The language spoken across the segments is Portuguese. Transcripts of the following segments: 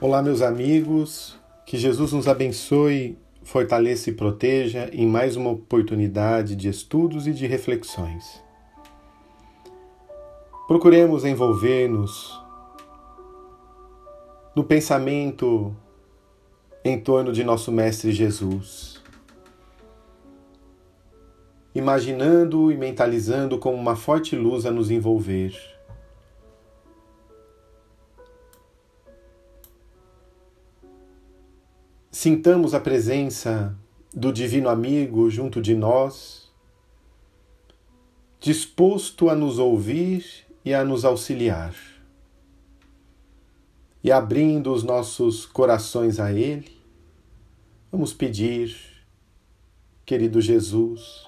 Olá, meus amigos, que Jesus nos abençoe, fortaleça e proteja em mais uma oportunidade de estudos e de reflexões. Procuremos envolver-nos no pensamento em torno de nosso Mestre Jesus, imaginando e mentalizando como uma forte luz a nos envolver Sintamos a presença do Divino Amigo junto de nós, disposto a nos ouvir e a nos auxiliar. E abrindo os nossos corações a Ele, vamos pedir, querido Jesus,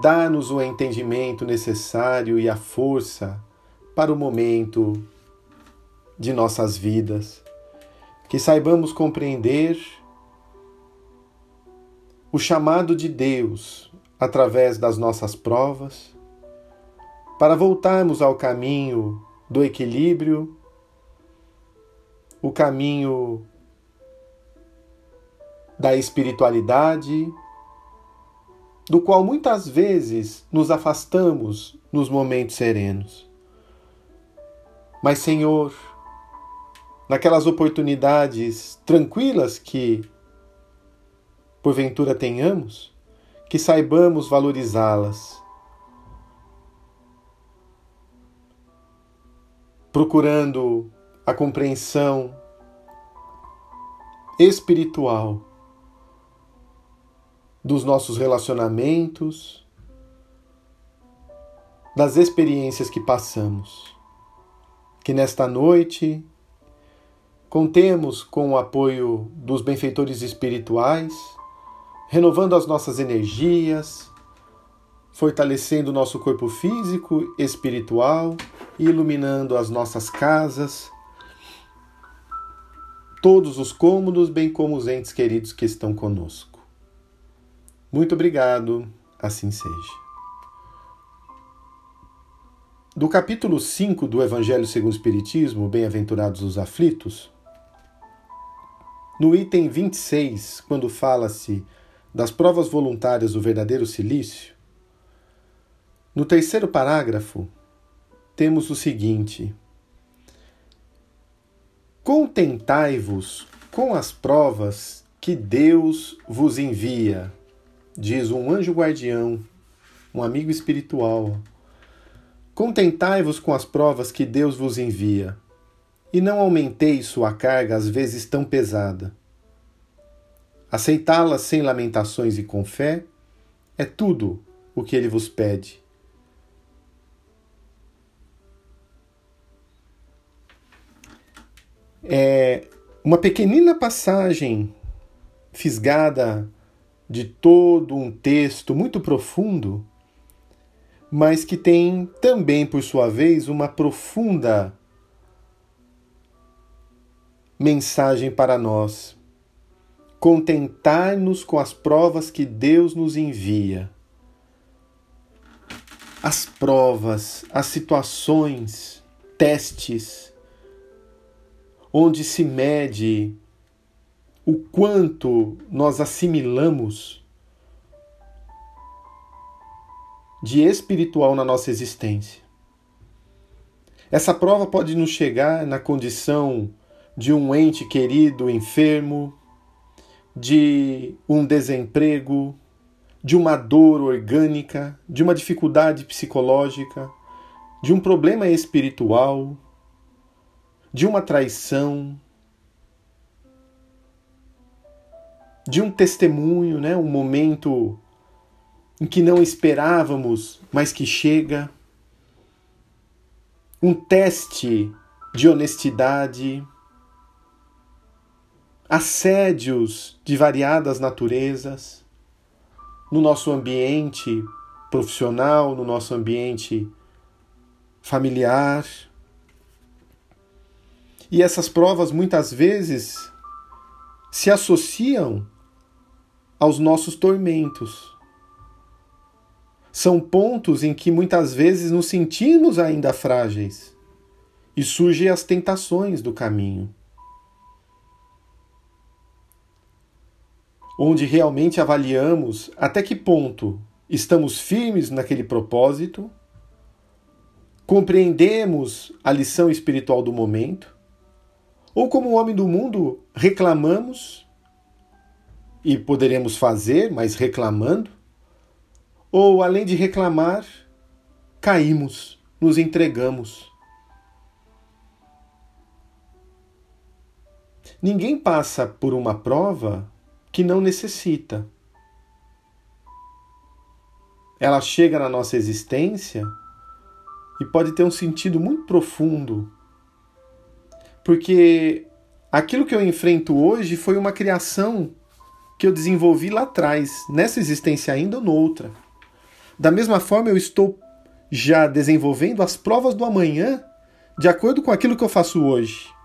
dá-nos o entendimento necessário e a força para o momento de nossas vidas que saibamos compreender o chamado de Deus através das nossas provas, para voltarmos ao caminho do equilíbrio, o caminho da espiritualidade, do qual muitas vezes nos afastamos nos momentos serenos. Mas, Senhor, naquelas oportunidades tranquilas que porventura tenhamos, que saibamos valorizá-las. Procurando a compreensão espiritual dos nossos relacionamentos, das experiências que passamos. Que nesta noite Contemos com o apoio dos benfeitores espirituais, renovando as nossas energias, fortalecendo nosso corpo físico, espiritual e iluminando as nossas casas, todos os cômodos, bem como os entes queridos que estão conosco. Muito obrigado, assim seja. Do capítulo 5 do Evangelho segundo o Espiritismo, Bem-aventurados os aflitos, no item 26, quando fala-se das provas voluntárias do verdadeiro silício, no terceiro parágrafo, temos o seguinte: Contentai-vos com as provas que Deus vos envia, diz um anjo guardião, um amigo espiritual. Contentai-vos com as provas que Deus vos envia e não aumenteis sua carga às vezes tão pesada. Aceitá-la sem lamentações e com fé é tudo o que ele vos pede. É uma pequenina passagem fisgada de todo um texto muito profundo, mas que tem também, por sua vez, uma profunda mensagem para nós. Contentar-nos com as provas que Deus nos envia. As provas, as situações, testes, onde se mede o quanto nós assimilamos de espiritual na nossa existência. Essa prova pode nos chegar na condição de um ente querido enfermo, de um desemprego, de uma dor orgânica, de uma dificuldade psicológica, de um problema espiritual, de uma traição, de um testemunho, né? um momento em que não esperávamos, mas que chega, um teste de honestidade assédios de variadas naturezas no nosso ambiente profissional, no nosso ambiente familiar. E essas provas muitas vezes se associam aos nossos tormentos. São pontos em que muitas vezes nos sentimos ainda frágeis e surgem as tentações do caminho. Onde realmente avaliamos até que ponto estamos firmes naquele propósito, compreendemos a lição espiritual do momento, ou como homem do mundo reclamamos e poderemos fazer, mas reclamando, ou além de reclamar, caímos, nos entregamos. Ninguém passa por uma prova que não necessita. Ela chega na nossa existência e pode ter um sentido muito profundo. Porque aquilo que eu enfrento hoje foi uma criação que eu desenvolvi lá atrás, nessa existência ainda ou noutra. Da mesma forma, eu estou já desenvolvendo as provas do amanhã de acordo com aquilo que eu faço hoje.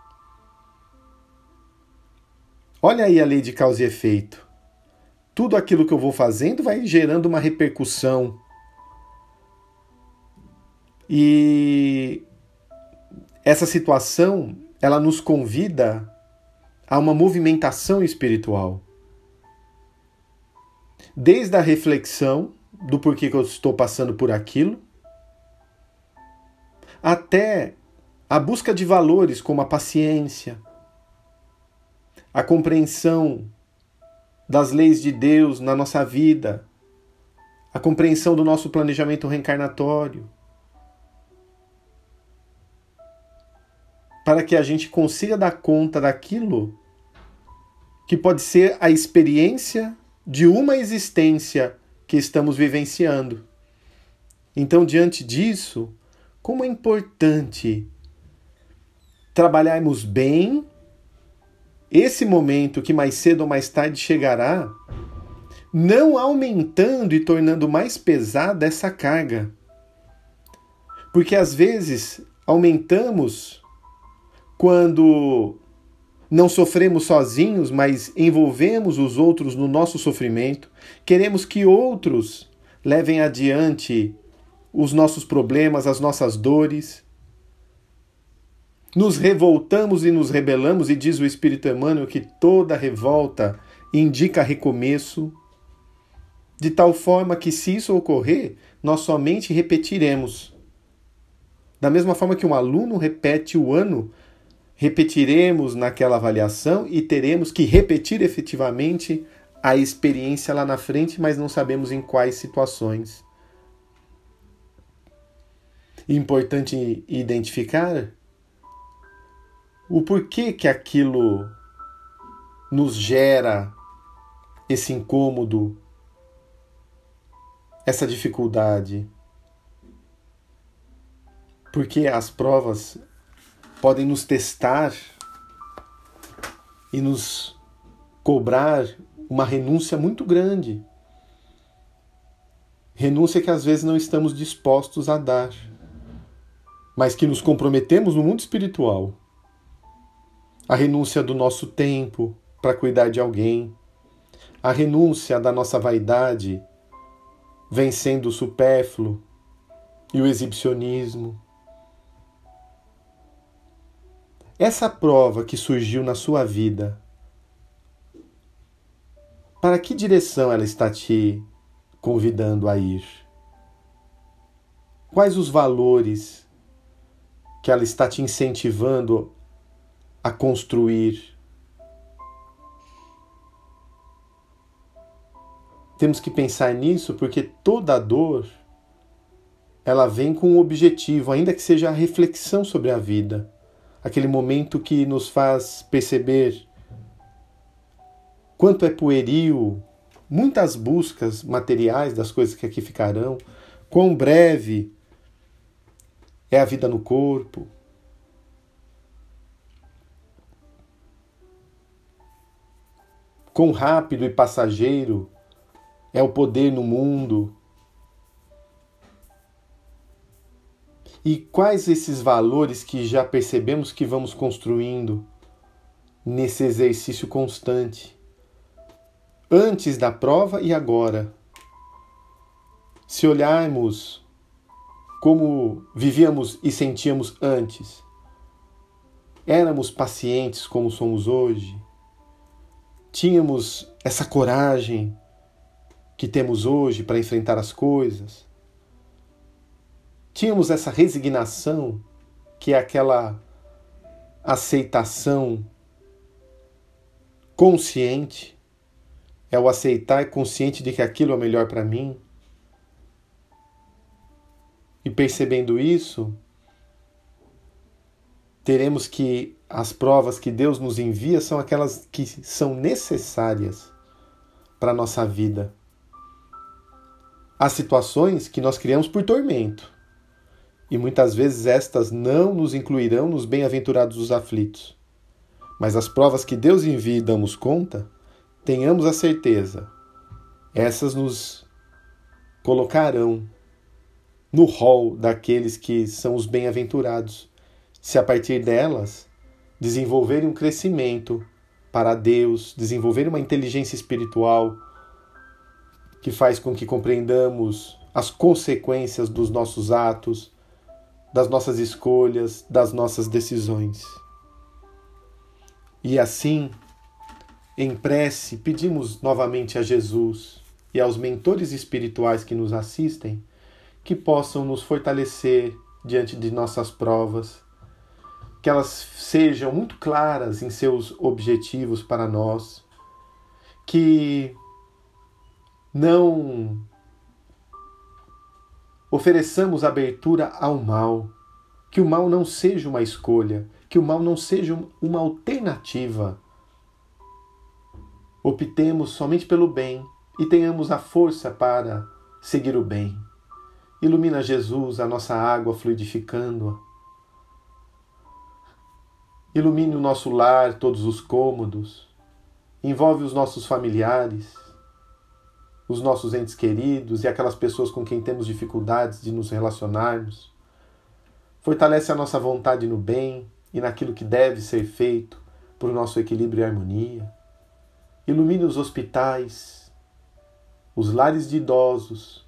Olha aí a lei de causa e efeito. Tudo aquilo que eu vou fazendo vai gerando uma repercussão. E essa situação, ela nos convida a uma movimentação espiritual. Desde a reflexão do porquê que eu estou passando por aquilo, até a busca de valores como a paciência, a compreensão das leis de Deus na nossa vida, a compreensão do nosso planejamento reencarnatório, para que a gente consiga dar conta daquilo que pode ser a experiência de uma existência que estamos vivenciando. Então, diante disso, como é importante trabalharmos bem esse momento que mais cedo ou mais tarde chegará, não aumentando e tornando mais pesada essa carga. Porque às vezes aumentamos quando não sofremos sozinhos, mas envolvemos os outros no nosso sofrimento, queremos que outros levem adiante os nossos problemas, as nossas dores nos revoltamos e nos rebelamos, e diz o Espírito Emmanuel que toda revolta indica recomeço, de tal forma que, se isso ocorrer, nós somente repetiremos. Da mesma forma que um aluno repete o ano, repetiremos naquela avaliação e teremos que repetir efetivamente a experiência lá na frente, mas não sabemos em quais situações. Importante identificar o porquê que aquilo nos gera esse incômodo, essa dificuldade. Porque as provas podem nos testar e nos cobrar uma renúncia muito grande. Renúncia que às vezes não estamos dispostos a dar, mas que nos comprometemos no mundo espiritual a renúncia do nosso tempo para cuidar de alguém, a renúncia da nossa vaidade, vencendo o supérfluo e o exibicionismo. Essa prova que surgiu na sua vida, para que direção ela está te convidando a ir? Quais os valores que ela está te incentivando a construir. Temos que pensar nisso porque toda dor ela vem com um objetivo, ainda que seja a reflexão sobre a vida, aquele momento que nos faz perceber quanto é pueril muitas buscas materiais das coisas que aqui ficarão, quão breve é a vida no corpo, Quão rápido e passageiro é o poder no mundo? E quais esses valores que já percebemos que vamos construindo nesse exercício constante? Antes da prova e agora. Se olharmos como vivíamos e sentíamos antes, éramos pacientes como somos hoje? Tínhamos essa coragem que temos hoje para enfrentar as coisas, tínhamos essa resignação, que é aquela aceitação consciente, é o aceitar consciente de que aquilo é melhor para mim. E percebendo isso, teremos que as provas que Deus nos envia são aquelas que são necessárias para a nossa vida. Há situações que nós criamos por tormento, e muitas vezes estas não nos incluirão nos bem-aventurados dos aflitos. Mas as provas que Deus envia e damos conta, tenhamos a certeza, essas nos colocarão no rol daqueles que são os bem-aventurados, se a partir delas desenvolverem um crescimento para Deus, desenvolverem uma inteligência espiritual que faz com que compreendamos as consequências dos nossos atos, das nossas escolhas, das nossas decisões. E assim, em prece, pedimos novamente a Jesus e aos mentores espirituais que nos assistem que possam nos fortalecer diante de nossas provas, que elas sejam muito claras em seus objetivos para nós, que não ofereçamos abertura ao mal, que o mal não seja uma escolha, que o mal não seja uma alternativa. Optemos somente pelo bem e tenhamos a força para seguir o bem. Ilumina Jesus a nossa água fluidificando-a. Ilumine o nosso lar, todos os cômodos. Envolve os nossos familiares, os nossos entes queridos e aquelas pessoas com quem temos dificuldades de nos relacionarmos. Fortalece a nossa vontade no bem e naquilo que deve ser feito por nosso equilíbrio e harmonia. Ilumine os hospitais, os lares de idosos,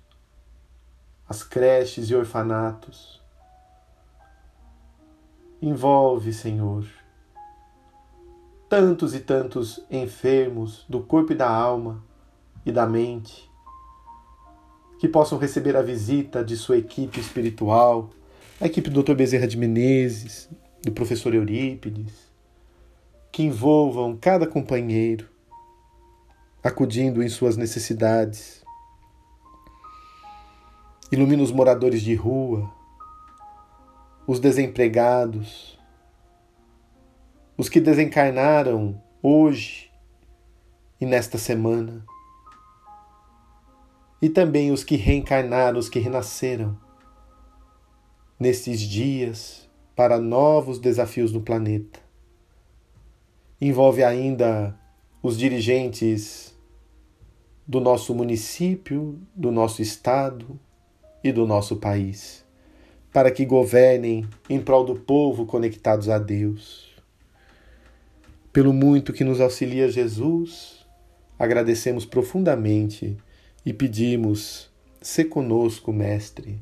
as creches e orfanatos. Envolve, Senhor, tantos e tantos enfermos do corpo e da alma e da mente, que possam receber a visita de sua equipe espiritual, a equipe do Dr. Bezerra de Menezes, do professor Eurípides, que envolvam cada companheiro, acudindo em suas necessidades Ilumina os moradores de rua, os desempregados, os que desencarnaram hoje e nesta semana, e também os que reencarnaram, os que renasceram nestes dias para novos desafios no planeta. Envolve ainda os dirigentes do nosso município, do nosso estado, e do nosso país, para que governem em prol do povo conectados a Deus. Pelo muito que nos auxilia Jesus, agradecemos profundamente e pedimos: se conosco, Mestre,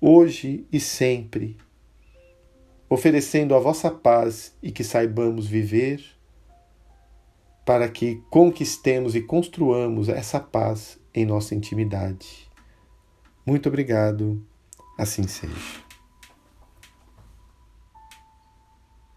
hoje e sempre, oferecendo a vossa paz e que saibamos viver, para que conquistemos e construamos essa paz em nossa intimidade muito obrigado. Assim seja.